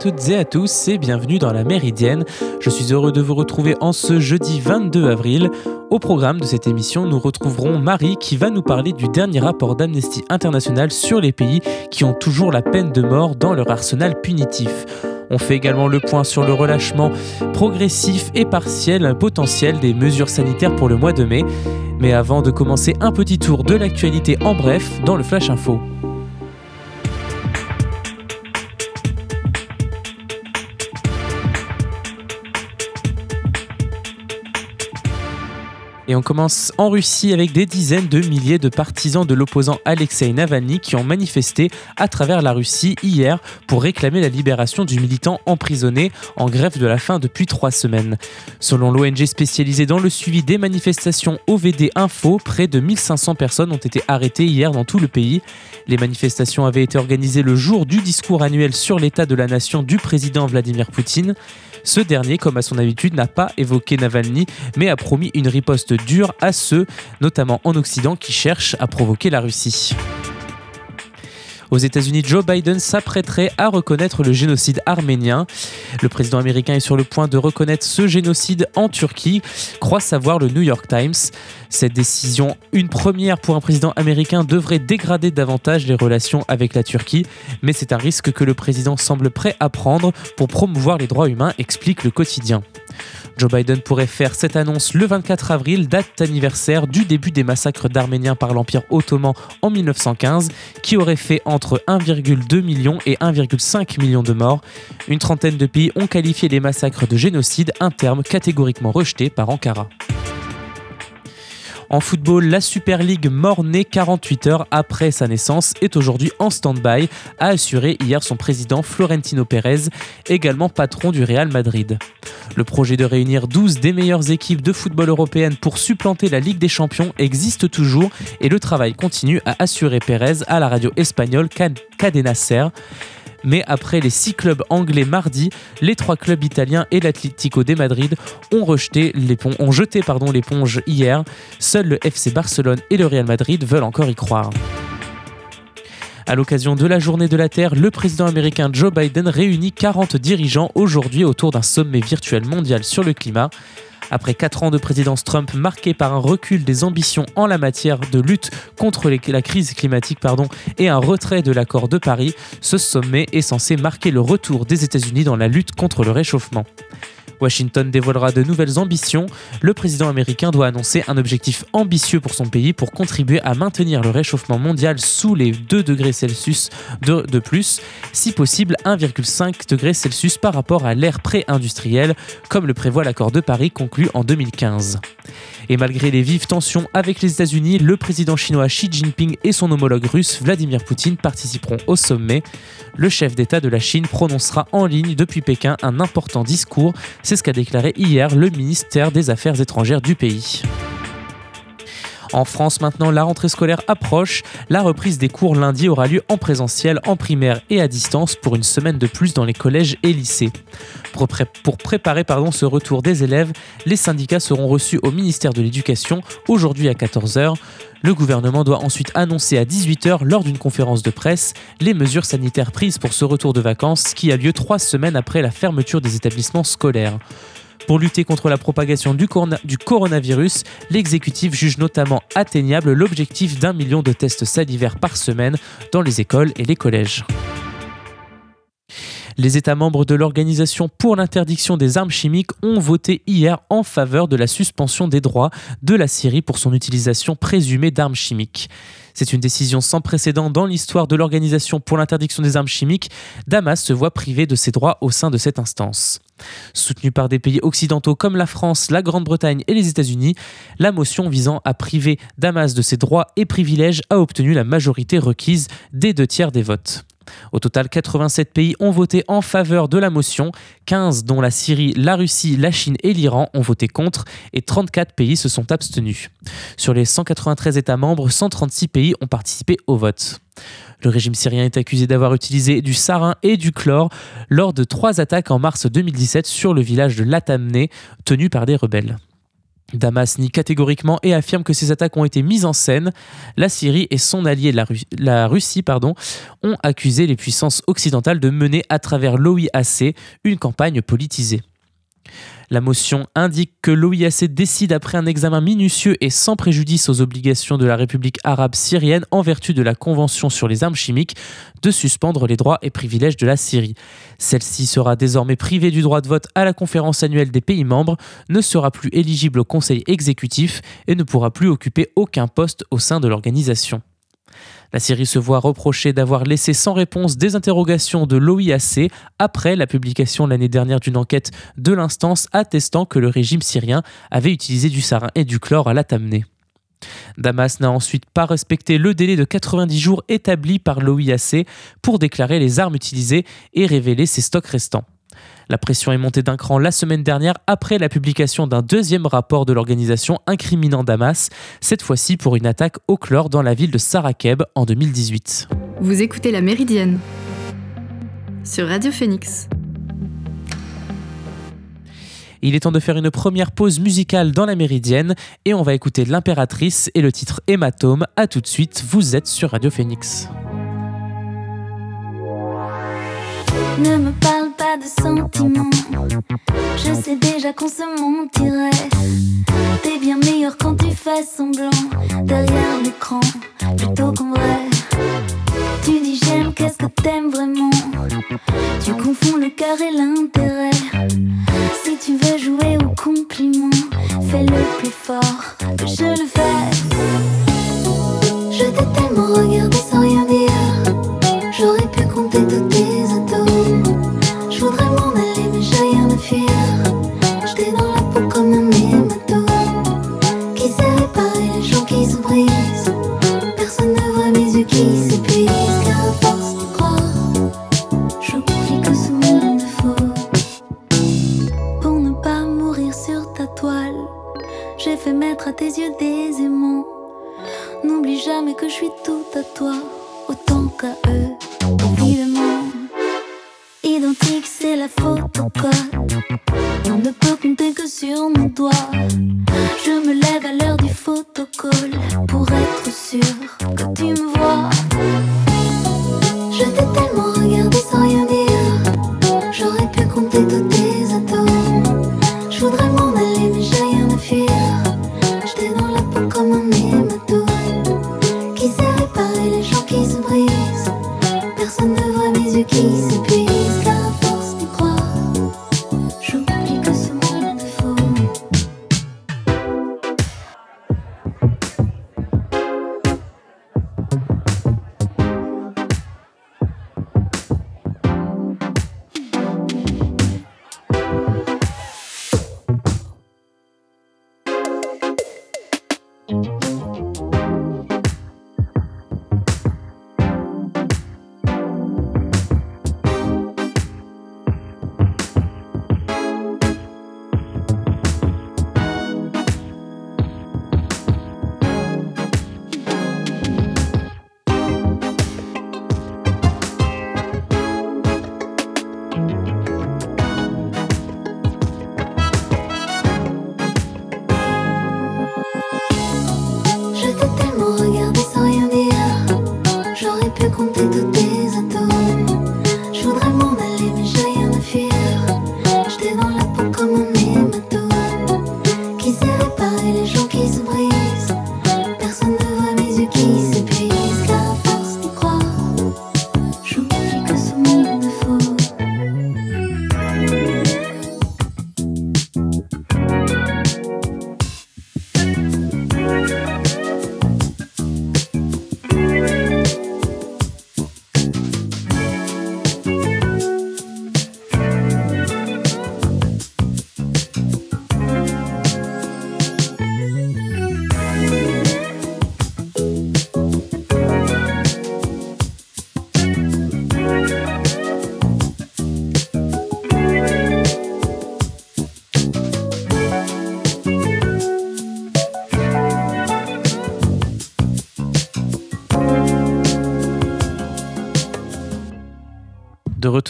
Toutes et à tous et bienvenue dans la Méridienne. Je suis heureux de vous retrouver en ce jeudi 22 avril. Au programme de cette émission, nous retrouverons Marie qui va nous parler du dernier rapport d'Amnesty International sur les pays qui ont toujours la peine de mort dans leur arsenal punitif. On fait également le point sur le relâchement progressif et partiel potentiel des mesures sanitaires pour le mois de mai. Mais avant de commencer, un petit tour de l'actualité en bref dans le Flash Info. Et on commence en Russie avec des dizaines de milliers de partisans de l'opposant Alexei Navalny qui ont manifesté à travers la Russie hier pour réclamer la libération du militant emprisonné en grève de la faim depuis trois semaines. Selon l'ONG spécialisée dans le suivi des manifestations OVD Info, près de 1500 personnes ont été arrêtées hier dans tout le pays. Les manifestations avaient été organisées le jour du discours annuel sur l'état de la nation du président Vladimir Poutine. Ce dernier, comme à son habitude, n'a pas évoqué Navalny, mais a promis une riposte dure à ceux, notamment en Occident, qui cherchent à provoquer la Russie. Aux États-Unis, Joe Biden s'apprêterait à reconnaître le génocide arménien. Le président américain est sur le point de reconnaître ce génocide en Turquie, croit savoir le New York Times. Cette décision, une première pour un président américain, devrait dégrader davantage les relations avec la Turquie, mais c'est un risque que le président semble prêt à prendre pour promouvoir les droits humains, explique le quotidien. Joe Biden pourrait faire cette annonce le 24 avril, date anniversaire du début des massacres d'Arméniens par l'Empire ottoman en 1915, qui aurait fait entre 1,2 million et 1,5 million de morts. Une trentaine de pays ont qualifié les massacres de génocide, un terme catégoriquement rejeté par Ankara. En football, la Super League mort-née 48 heures après sa naissance est aujourd'hui en stand-by, a assuré hier son président Florentino Pérez, également patron du Real Madrid. Le projet de réunir 12 des meilleures équipes de football européennes pour supplanter la Ligue des Champions existe toujours et le travail continue, a assuré Pérez à la radio espagnole Cadena Ser mais après les six clubs anglais mardi, les trois clubs italiens et l'Atlético de Madrid ont, jeté l'éponge hier. Seuls le FC Barcelone et le Real Madrid veulent encore y croire. À l'occasion de la journée de la Terre, le président américain Joe Biden réunit 40 dirigeants aujourd'hui autour d'un sommet virtuel mondial sur le climat. Après 4 ans de présidence Trump marquée par un recul des ambitions en la matière de lutte contre la crise climatique et un retrait de l'accord de Paris, ce sommet est censé marquer le retour des États-Unis dans la lutte contre le réchauffement. Washington dévoilera de nouvelles ambitions. Le président américain doit annoncer un objectif ambitieux pour son pays pour contribuer à maintenir le réchauffement mondial sous les 2 degrés Celsius de, plus, si possible 1,5 degrés Celsius par rapport à l'ère pré-industrielle, comme le prévoit l'accord de Paris conclu en 2015. Et malgré les vives tensions avec les États-Unis, le président chinois Xi Jinping et son homologue russe Vladimir Poutine participeront au sommet. Le chef d'État de la Chine prononcera en ligne depuis Pékin un important discours, c'est ce qu'a déclaré hier le ministère des Affaires étrangères du pays. En France maintenant, la rentrée scolaire approche. La reprise des cours lundi aura lieu en présentiel, en primaire et à distance pour une semaine de plus dans les collèges et lycées. Pour, préparer ce retour des élèves, les syndicats seront reçus au ministère de l'Éducation aujourd'hui à 14h. Le gouvernement doit ensuite annoncer à 18h lors d'une conférence de presse les mesures sanitaires prises pour ce retour de vacances qui a lieu trois semaines après la fermeture des établissements scolaires. Pour lutter contre la propagation du, coronavirus, l'exécutif juge notamment atteignable l'objectif d'un million de tests salivaires par semaine dans les écoles et les collèges. Les États membres de l'Organisation pour l'interdiction des armes chimiques ont voté hier en faveur de la suspension des droits de la Syrie pour son utilisation présumée d'armes chimiques. C'est une décision sans précédent dans l'histoire de l'Organisation pour l'interdiction des armes chimiques. Damas se voit privé de ses droits au sein de cette instance. Soutenue par des pays occidentaux comme la France, la Grande-Bretagne et les États-Unis, la motion visant à priver Damas de ses droits et privilèges a obtenu la majorité requise des deux tiers des votes. Au total, 87 pays ont voté en faveur de la motion, 15 dont la Syrie, la Russie, la Chine et l'Iran ont voté contre et 34 pays se sont abstenus. Sur les 193 États membres, 136 pays ont participé au vote. Le régime syrien est accusé d'avoir utilisé du sarin et du chlore lors de trois attaques en mars 2017 sur le village de Latamné, tenu par des rebelles. Damas nie catégoriquement et affirme que ces attaques ont été mises en scène. La Syrie et son allié la, Russie pardon, ont accusé les puissances occidentales de mener à travers l'OIAC une campagne politisée. La motion indique que l'OIAC décide après un examen minutieux et sans préjudice aux obligations de la République arabe syrienne en vertu de la Convention sur les armes chimiques de suspendre les droits et privilèges de la Syrie. Celle-ci sera désormais privée du droit de vote à la conférence annuelle des pays membres, ne sera plus éligible au Conseil exécutif et ne pourra plus occuper aucun poste au sein de l'organisation. La Syrie se voit reprocher d'avoir laissé sans réponse des interrogations de l'OIAC après la publication l'année dernière d'une enquête de l'instance attestant que le régime syrien avait utilisé du sarin et du chlore à la. Damas n'a ensuite pas respecté le délai de 90 jours établi par l'OIAC pour déclarer les armes utilisées et révéler ses stocks restants. La pression est montée d'un cran la semaine dernière après la publication d'un deuxième rapport de l'organisation incriminant Damas, cette fois-ci pour une attaque au chlore dans la ville de Sarakeb en 2018. Vous écoutez La Méridienne sur Radio Phoenix. Il est temps de faire une première pause musicale dans la Méridienne et on va écouter L'Impératrice et le titre Hématome. A tout de suite, vous êtes sur Radio Phoenix. Ne me parle pas de sentiments. Je sais déjà qu'on se mentirait. T'es bien meilleur quand tu fais semblant derrière l'écran, plutôt qu'en vrai. Tu dis j'aime, qu'est-ce que t'aimes vraiment? Tu confonds le cœur et l'intérêt. Si tu veux jouer au compliment, fais-le plus fort que je le fais. Je t'ai tellement regardé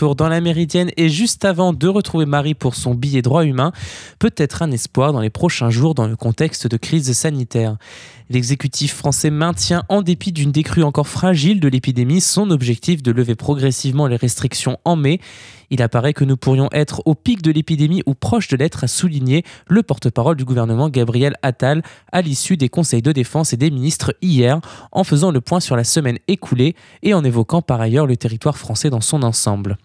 dans la Méridienne et juste avant de retrouver Marie pour son billet droit humain, peut-être un espoir dans les prochains jours dans le contexte de crise sanitaire. L'exécutif français maintient, en dépit d'une décrue encore fragile de l'épidémie, son objectif de lever progressivement les restrictions en mai. Il apparaît que nous pourrions être au pic de l'épidémie ou proche de l'être, a souligné le porte-parole du gouvernement Gabriel Attal à l'issue des conseils de défense et des ministres hier, en faisant le point sur la semaine écoulée et en évoquant par ailleurs le territoire français dans son ensemble.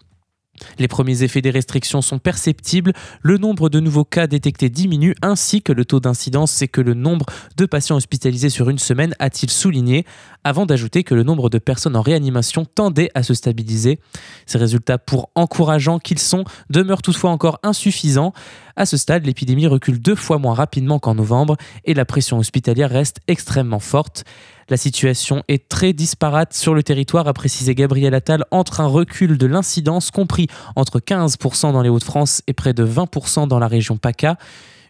Les premiers effets des restrictions sont perceptibles, le nombre de nouveaux cas détectés diminue ainsi que le taux d'incidence et que le nombre de patients hospitalisés sur une semaine, a-t-il souligné, avant d'ajouter que le nombre de personnes en réanimation tendait à se stabiliser. Ces résultats, pour encourageants qu'ils sont, demeurent toutefois encore insuffisants. À ce stade, l'épidémie recule deux fois moins rapidement qu'en novembre et la pression hospitalière reste extrêmement forte. La situation est très disparate sur le territoire, a précisé Gabriel Attal, entre un recul de l'incidence compris entre 15% dans les Hauts-de-France et près de 20% dans la région PACA.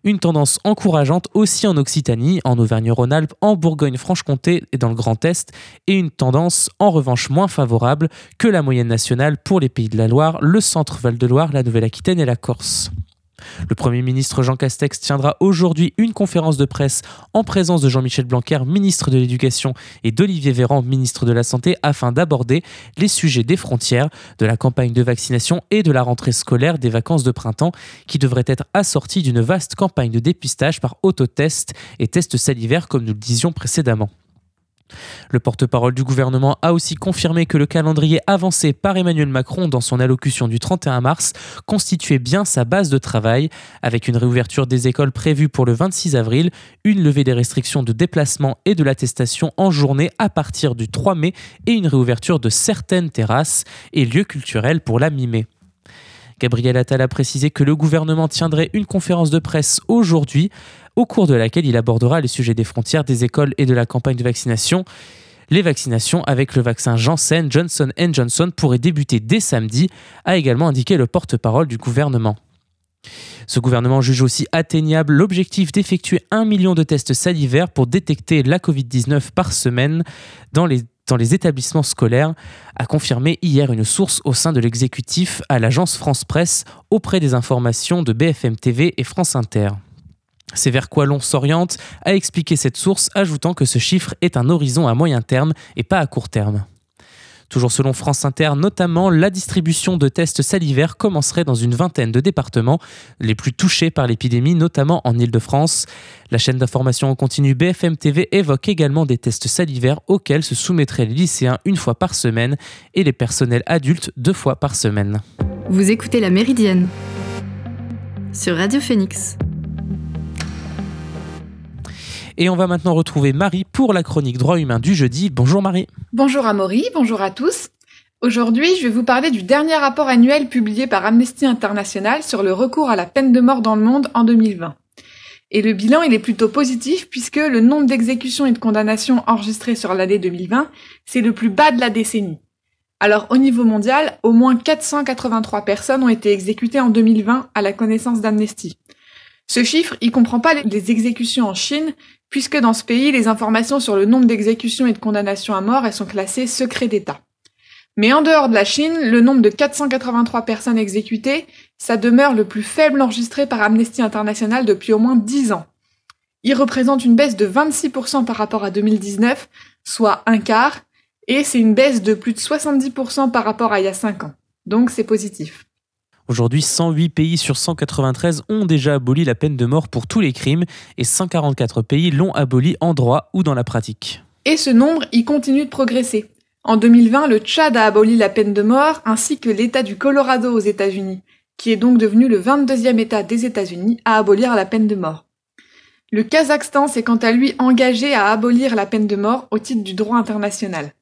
Une tendance encourageante aussi en Occitanie, en Auvergne-Rhône-Alpes, en Bourgogne-Franche-Comté et dans le Grand Est, et une tendance en revanche moins favorable que la moyenne nationale pour les pays de la Loire, le centre Val-de-Loire, la Nouvelle-Aquitaine et la Corse. Le Premier ministre Jean Castex tiendra aujourd'hui une conférence de presse en présence de Jean-Michel Blanquer, ministre de l'Éducation, et d'Olivier Véran, ministre de la Santé, afin d'aborder les sujets des frontières, de la campagne de vaccination et de la rentrée scolaire des vacances de printemps, qui devrait être assortie d'une vaste campagne de dépistage par autotest et tests salivaires, comme nous le disions précédemment. Le porte-parole du gouvernement a aussi confirmé que le calendrier avancé par Emmanuel Macron dans son allocution du 31 mars constituait bien sa base de travail, avec une réouverture des écoles prévue pour le 26 avril, une levée des restrictions de déplacement et de l'attestation en journée à partir du 3 mai et une réouverture de certaines terrasses et lieux culturels pour la mi-mai. Gabriel Attal a précisé que le gouvernement tiendrait une conférence de presse aujourd'hui au cours de laquelle il abordera les sujets des frontières, des écoles et de la campagne de vaccination. Les vaccinations avec le vaccin Janssen Johnson Johnson pourraient débuter dès samedi, a également indiqué le porte-parole du gouvernement. Ce gouvernement juge aussi atteignable l'objectif d'effectuer un million de tests salivaires pour détecter la Covid-19 par semaine dans les, établissements scolaires, a confirmé hier une source au sein de l'exécutif à l'agence France Presse auprès des informations de BFM TV et France Inter. C'est vers quoi l'on s'oriente, a expliqué cette source, ajoutant que ce chiffre est un horizon à moyen terme et pas à court terme. Toujours selon France Inter, notamment, la distribution de tests salivaires commencerait dans une vingtaine de départements les plus touchés par l'épidémie, notamment en Ile-de-France. La chaîne d'information en continu BFM TV évoque également des tests salivaires auxquels se soumettraient les lycéens une fois par semaine et les personnels adultes deux fois par semaine. Vous écoutez La Méridienne sur Radio Phoenix. Et on va maintenant retrouver Marie pour la chronique droit humain du jeudi. Bonjour Marie. Bonjour Amaury, bonjour à tous. Aujourd'hui, je vais vous parler du dernier rapport annuel publié par Amnesty International sur le recours à la peine de mort dans le monde en 2020. Et le bilan, il est plutôt positif puisque le nombre d'exécutions et de condamnations enregistrées sur l'année 2020, c'est le plus bas de la décennie. Alors au niveau mondial, au moins 483 personnes ont été exécutées en 2020 à la connaissance d'Amnesty. Ce chiffre, il comprend pas les exécutions en Chine, puisque dans ce pays, les informations sur le nombre d'exécutions et de condamnations à mort, elles sont classées secret d'État. Mais en dehors de la Chine, le nombre de 483 personnes exécutées, ça demeure le plus faible enregistré par Amnesty International depuis au moins 10 ans. Il représente une baisse de 26% par rapport à 2019, soit un quart, et c'est une baisse de plus de 70% par rapport à il y a 5 ans. Donc c'est positif. Aujourd'hui, 108 pays sur 193 ont déjà aboli la peine de mort pour tous les crimes et 144 pays l'ont aboli en droit ou dans la pratique. Et ce nombre, y continue de progresser. En 2020, le Tchad a aboli la peine de mort ainsi que l'État du Colorado aux États-Unis, qui est donc devenu le 22e État des États-Unis à abolir la peine de mort. Le Kazakhstan s'est quant à lui engagé à abolir la peine de mort au titre du droit international.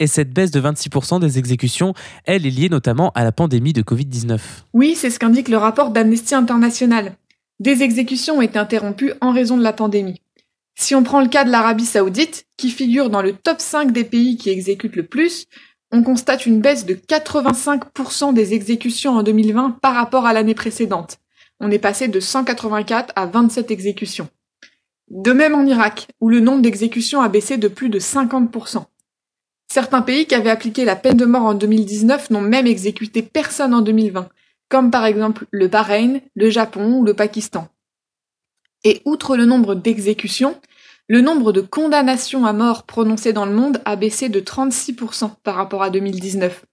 Et cette baisse de 26% des exécutions, elle est liée notamment à la pandémie de Covid-19. Oui, c'est ce qu'indique le rapport d'Amnesty International. Des exécutions ont été interrompues en raison de la pandémie. Si on prend le cas de l'Arabie saoudite, qui figure dans le top 5 des pays qui exécutent le plus, on constate une baisse de 85% des exécutions en 2020 par rapport à l'année précédente. On est passé de 184 à 27 exécutions. De même en Irak, où le nombre d'exécutions a baissé de plus de 50%. Certains pays qui avaient appliqué la peine de mort en 2019 n'ont même exécuté personne en 2020, comme par exemple le Bahreïn, le Japon ou le Pakistan. Et outre le nombre d'exécutions, le nombre de condamnations à mort prononcées dans le monde a baissé de 36% par rapport à 2019.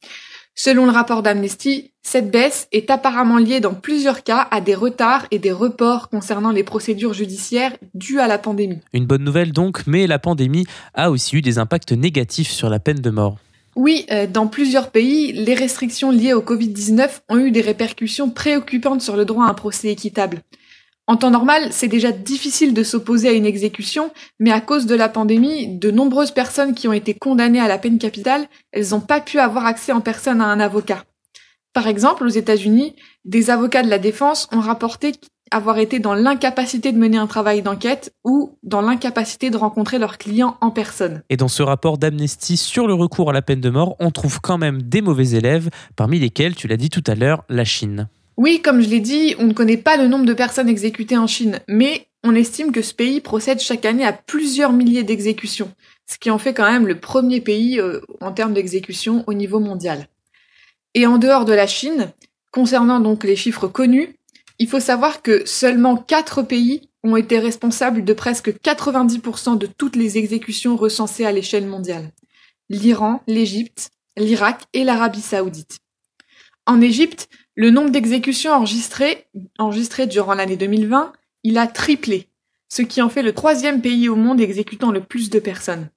Selon le rapport d'Amnesty, cette baisse est apparemment liée dans plusieurs cas à des retards et des reports concernant les procédures judiciaires dues à la pandémie. Une bonne nouvelle donc, mais la pandémie a aussi eu des impacts négatifs sur la peine de mort. Oui, euh, dans plusieurs pays, les restrictions liées au Covid-19 ont eu des répercussions préoccupantes sur le droit à un procès équitable. En temps normal, c'est déjà difficile de s'opposer à une exécution, mais à cause de la pandémie, de nombreuses personnes qui ont été condamnées à la peine capitale, elles n'ont pas pu avoir accès en personne à un avocat. Par exemple, aux États-Unis, des avocats de la défense ont rapporté avoir été dans l'incapacité de mener un travail d'enquête ou dans l'incapacité de rencontrer leurs clients en personne. Et dans ce rapport d'Amnesty sur le recours à la peine de mort, on trouve quand même des mauvais élèves, parmi lesquels, tu l'as dit tout à l'heure, la Chine. Oui, comme je l'ai dit, on ne connaît pas le nombre de personnes exécutées en Chine, mais on estime que ce pays procède chaque année à plusieurs milliers d'exécutions, ce qui en fait quand même le premier pays euh, en termes d'exécution au niveau mondial. Et en dehors de la Chine, concernant donc les chiffres connus, il faut savoir que seulement 4 pays ont été responsables de presque 90% de toutes les exécutions recensées à l'échelle mondiale. L'Iran, l'Égypte, l'Irak et l'Arabie saoudite. En Égypte, le nombre d'exécutions enregistrées, durant l'année 2020, il a triplé, ce qui en fait le troisième pays au monde exécutant le plus de personnes.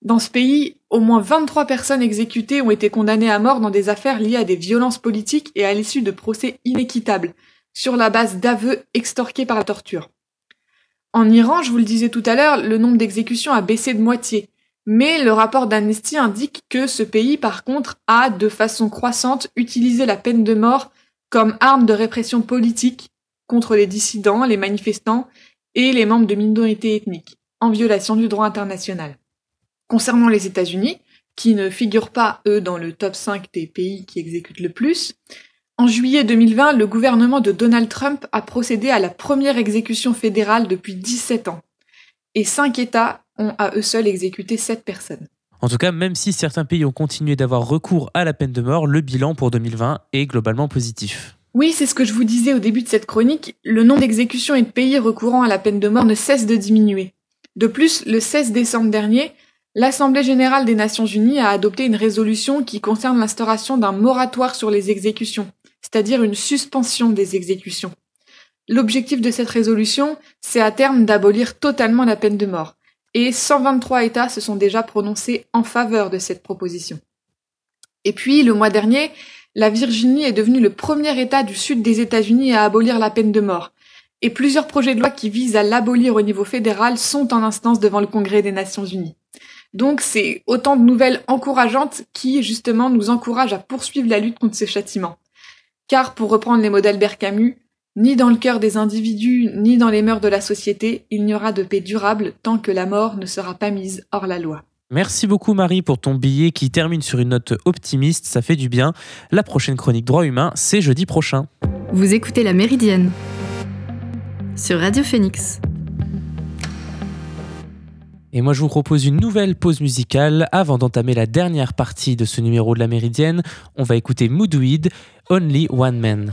Dans ce pays, au moins 23 personnes exécutées ont été condamnées à mort dans des affaires liées à des violences politiques et à l'issue de procès inéquitables, sur la base d'aveux extorqués par la torture. En Iran, je vous le disais tout à l'heure, le nombre d'exécutions a baissé de moitié, mais le rapport d'Amnesty indique que ce pays, par contre, a de façon croissante utilisé la peine de mort comme arme de répression politique contre les dissidents, les manifestants et les membres de minorités ethniques, en violation du droit international. Concernant les États-Unis, qui ne figurent pas, eux, dans le top 5 des pays qui exécutent le plus, en juillet 2020, le gouvernement de Donald Trump a procédé à la première exécution fédérale depuis 17 ans. Et cinq États ont à eux seuls exécuté sept personnes. En tout cas, même si certains pays ont continué d'avoir recours à la peine de mort, le bilan pour 2020 est globalement positif. Oui, c'est ce que je vous disais au début de cette chronique, le nombre d'exécutions et de pays recourant à la peine de mort ne cesse de diminuer. De plus, le 16 décembre dernier, l'Assemblée générale des Nations unies a adopté une résolution qui concerne l'instauration d'un moratoire sur les exécutions, c'est-à-dire une suspension des exécutions. L'objectif de cette résolution, c'est à terme d'abolir totalement la peine de mort et 123 États se sont déjà prononcés en faveur de cette proposition. Et puis, le mois dernier, la Virginie est devenue le premier État du sud des États-Unis à abolir la peine de mort. Et plusieurs projets de loi qui visent à l'abolir au niveau fédéral sont en instance devant le Congrès des Nations Unies. Donc c'est autant de nouvelles encourageantes qui, justement, nous encouragent à poursuivre la lutte contre ce châtiment. Car, pour reprendre les mots d'Albert Camus, ni dans le cœur des individus, ni dans les mœurs de la société, il n'y aura de paix durable tant que la mort ne sera pas mise hors la loi. Merci beaucoup Marie pour ton billet qui termine sur une note optimiste, ça fait du bien. La prochaine chronique droit humain, c'est jeudi prochain. Vous écoutez La Méridienne sur Radio Phoenix. Et moi je vous propose une nouvelle pause musicale. Avant d'entamer la dernière partie de ce numéro de La Méridienne, on va écouter Moodweed, Only One Man.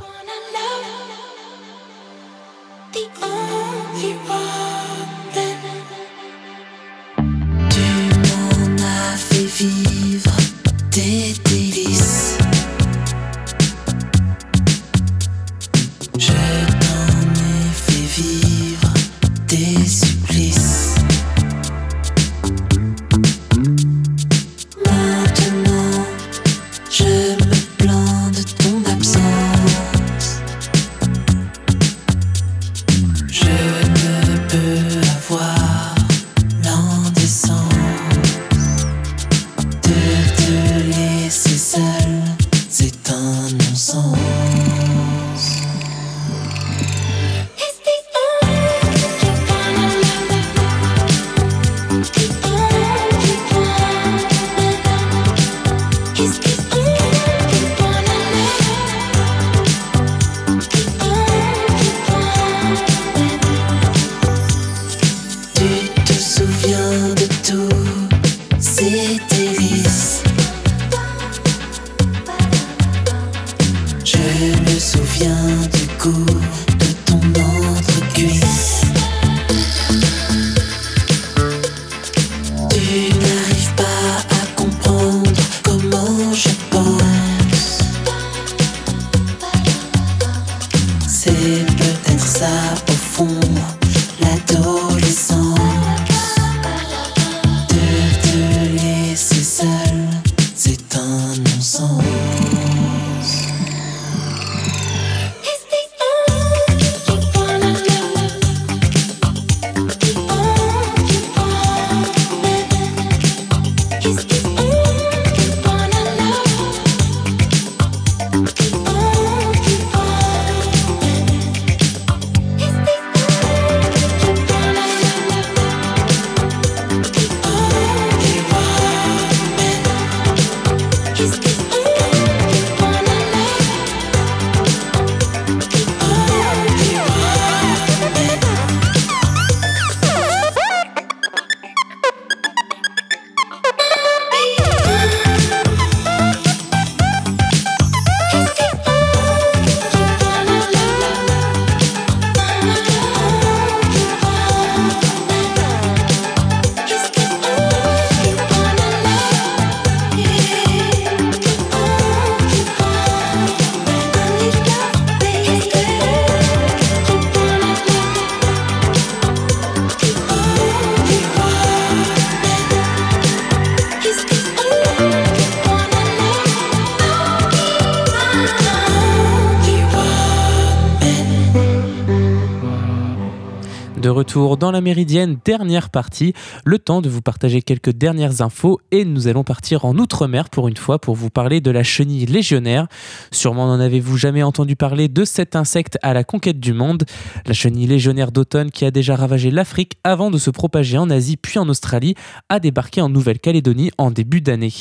Dans la Méridienne, dernière partie, le temps de vous partager quelques dernières infos et nous allons partir en Outre-mer pour une fois pour vous parler de la chenille légionnaire. Sûrement n'en avez-vous jamais entendu parler de cet insecte à la conquête du monde, la chenille légionnaire d'automne qui a déjà ravagé l'Afrique avant de se propager en Asie puis en Australie, a débarqué en Nouvelle-Calédonie en début d'année.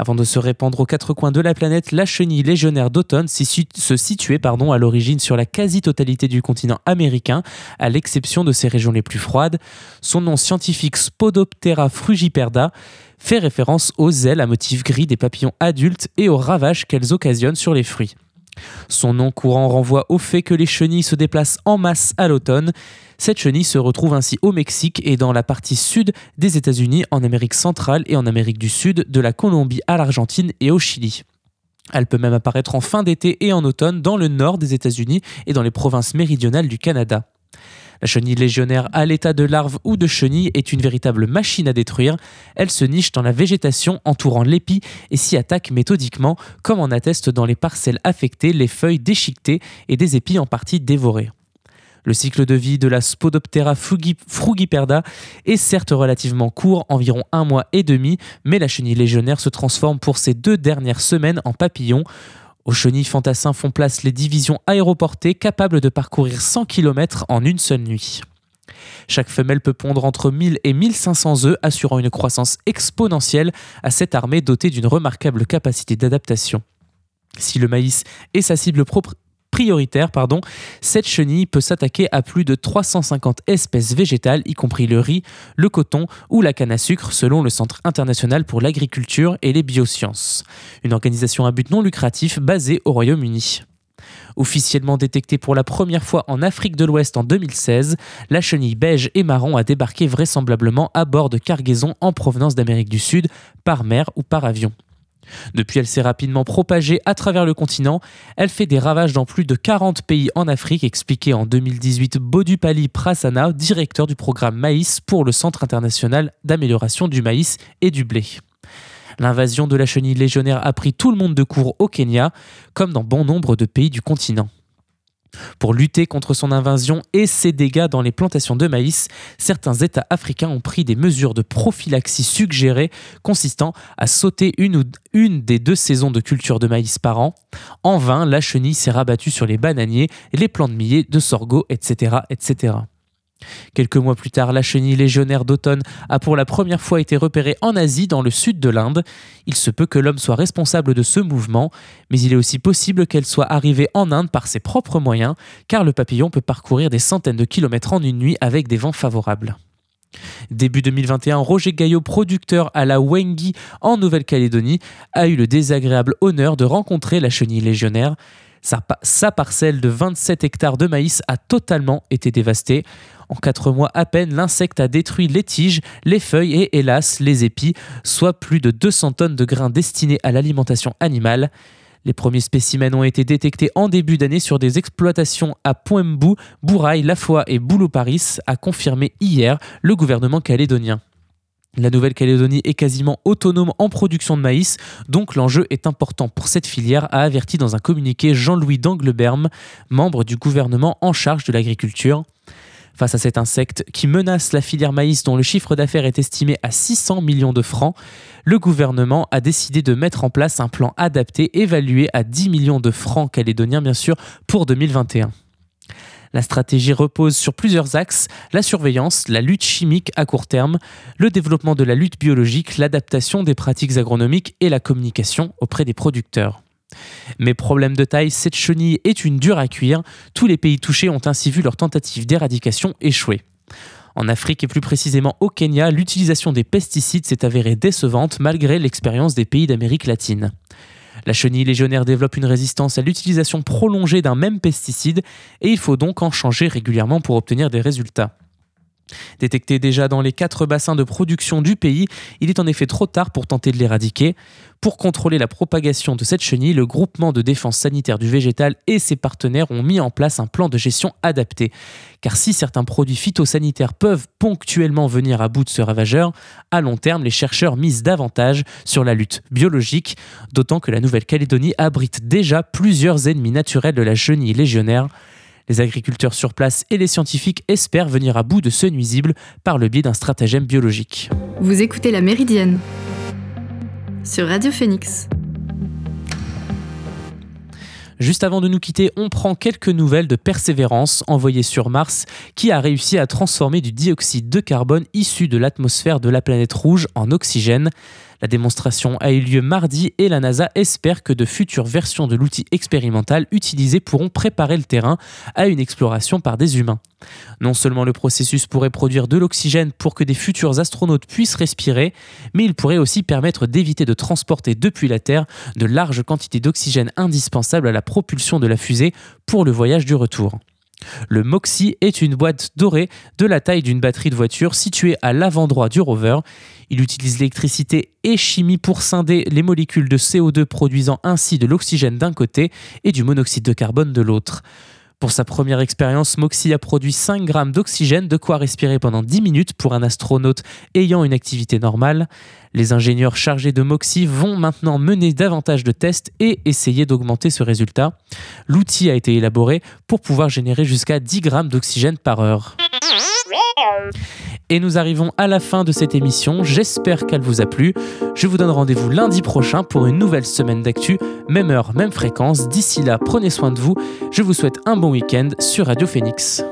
Avant de se répandre aux quatre coins de la planète, la chenille légionnaire d'automne se situait pardon, à l'origine sur la quasi-totalité du continent américain, à l'exception de ses régions les plus froides. Son nom scientifique Spodoptera frugiperda fait référence aux ailes à motifs gris des papillons adultes et aux ravages qu'elles occasionnent sur les fruits. Son nom courant renvoie au fait que les chenilles se déplacent en masse à l'automne. Cette chenille se retrouve ainsi au Mexique et dans la partie sud des États-Unis, en Amérique centrale et en Amérique du Sud, de la Colombie à l'Argentine et au Chili. Elle peut même apparaître en fin d'été et en automne dans le nord des États-Unis et dans les provinces méridionales du Canada. La chenille légionnaire à l'état de larve ou de chenille est une véritable machine à détruire. Elle se niche dans la végétation entourant l'épi et s'y attaque méthodiquement, comme en attestent dans les parcelles affectées les feuilles déchiquetées et des épis en partie dévorés. Le cycle de vie de la Spodoptera frugiperda est certes relativement court, environ un mois et demi, mais la chenille légionnaire se transforme pour ces deux dernières semaines en papillon. Aux chenilles fantassins font place les divisions aéroportées capables de parcourir 100 km en une seule nuit. Chaque femelle peut pondre entre 1000 et 1500 œufs, assurant une croissance exponentielle à cette armée dotée d'une remarquable capacité d'adaptation. Si le maïs est sa cible propre prioritaire, pardon, cette chenille peut s'attaquer à plus de 350 espèces végétales, y compris le riz, le coton ou la canne à sucre, selon le Centre international pour l'agriculture et les biosciences, une organisation à but non lucratif basée au Royaume-Uni. Officiellement détectée pour la première fois en Afrique de l'Ouest en 2016, la chenille beige et marron a débarqué vraisemblablement à bord de cargaisons en provenance d'Amérique du Sud, par mer ou par avion. Depuis, elle s'est rapidement propagée à travers le continent. Elle fait des ravages dans plus de 40 pays en Afrique, expliqué en 2018 Bodupali Prasanna, directeur du programme Maïs pour le Centre international d'amélioration du maïs et du blé. L'invasion de la chenille légionnaire a pris tout le monde de court au Kenya, comme dans bon nombre de pays du continent. Pour lutter contre son invasion et ses dégâts dans les plantations de maïs, certains États africains ont pris des mesures de prophylaxie suggérées consistant à sauter une ou une des deux saisons de culture de maïs par an. En vain, la chenille s'est rabattue sur les bananiers, les plants de millet, de sorgho, etc., etc. Quelques mois plus tard, la chenille légionnaire d'automne a pour la première fois été repérée en Asie, dans le sud de l'Inde. Il se peut que l'homme soit responsable de ce mouvement, mais il est aussi possible qu'elle soit arrivée en Inde par ses propres moyens, car le papillon peut parcourir des centaines de kilomètres en une nuit avec des vents favorables. Début 2021, Roger Gaillot, producteur à la Wengi en Nouvelle-Calédonie, a eu le désagréable honneur de rencontrer la chenille légionnaire. Sa, parcelle de 27 hectares de maïs a totalement été dévastée. En quatre mois à peine, l'insecte a détruit les tiges, les feuilles et hélas les épis, soit plus de 200 tonnes de grains destinés à l'alimentation animale. Les premiers spécimens ont été détectés en début d'année sur des exploitations à Poimbou, Bourail, Lafoy et Boulot-Paris, a confirmé hier le gouvernement calédonien. La Nouvelle-Calédonie est quasiment autonome en production de maïs, donc l'enjeu est important pour cette filière, a averti dans un communiqué Jean-Louis Dangleberme, membre du gouvernement en charge de l'agriculture. Face à cet insecte qui menace la filière maïs dont le chiffre d'affaires est estimé à 600 millions de francs, le gouvernement a décidé de mettre en place un plan adapté évalué à 10 millions de francs calédoniens bien sûr pour 2021. La stratégie repose sur plusieurs axes, la surveillance, la lutte chimique à court terme, le développement de la lutte biologique, l'adaptation des pratiques agronomiques et la communication auprès des producteurs. Mais problème de taille, cette chenille est une dure à cuire. Tous les pays touchés ont ainsi vu leur tentative d'éradication échouer. En Afrique et plus précisément au Kenya, l'utilisation des pesticides s'est avérée décevante malgré l'expérience des pays d'Amérique latine. La chenille légionnaire développe une résistance à l'utilisation prolongée d'un même pesticide et il faut donc en changer régulièrement pour obtenir des résultats. Détecté déjà dans les quatre bassins de production du pays, il est en effet trop tard pour tenter de l'éradiquer. Pour contrôler la propagation de cette chenille, le groupement de défense sanitaire du végétal et ses partenaires ont mis en place un plan de gestion adapté. Car si certains produits phytosanitaires peuvent ponctuellement venir à bout de ce ravageur, à long terme, les chercheurs misent davantage sur la lutte biologique, d'autant que la Nouvelle-Calédonie abrite déjà plusieurs ennemis naturels de la chenille légionnaire. Les agriculteurs sur place et les scientifiques espèrent venir à bout de ce nuisible par le biais d'un stratagème biologique. Vous écoutez La Méridienne sur Radio Phoenix. Juste avant de nous quitter, on prend quelques nouvelles de Persévérance envoyée sur Mars qui a réussi à transformer du dioxyde de carbone issu de l'atmosphère de la planète rouge en oxygène. La démonstration a eu lieu mardi et la NASA espère que de futures versions de l'outil expérimental utilisé pourront préparer le terrain à une exploration par des humains. Non seulement le processus pourrait produire de l'oxygène pour que des futurs astronautes puissent respirer, mais il pourrait aussi permettre d'éviter de transporter depuis la Terre de larges quantités d'oxygène indispensables à la propulsion de la fusée pour le voyage du retour. Le MOXIE est une boîte dorée de la taille d'une batterie de voiture située à l'avant-droit du rover. Il utilise l'électricité et chimie pour scinder les molécules de CO2 produisant ainsi de l'oxygène d'un côté et du monoxyde de carbone de l'autre. Pour sa première expérience, Moxie a produit 5 grammes d'oxygène, de quoi respirer pendant 10 minutes pour un astronaute ayant une activité normale. Les ingénieurs chargés de Moxie vont maintenant mener davantage de tests et essayer d'augmenter ce résultat. L'outil a été élaboré pour pouvoir générer jusqu'à 10 grammes d'oxygène par heure. Et nous arrivons à la fin de cette émission. J'espère qu'elle vous a plu. Je vous donne rendez-vous lundi prochain pour une nouvelle semaine d'actu, même heure, même fréquence. D'ici là, prenez soin de vous. Je vous souhaite un bon week-end sur Radio Phoenix.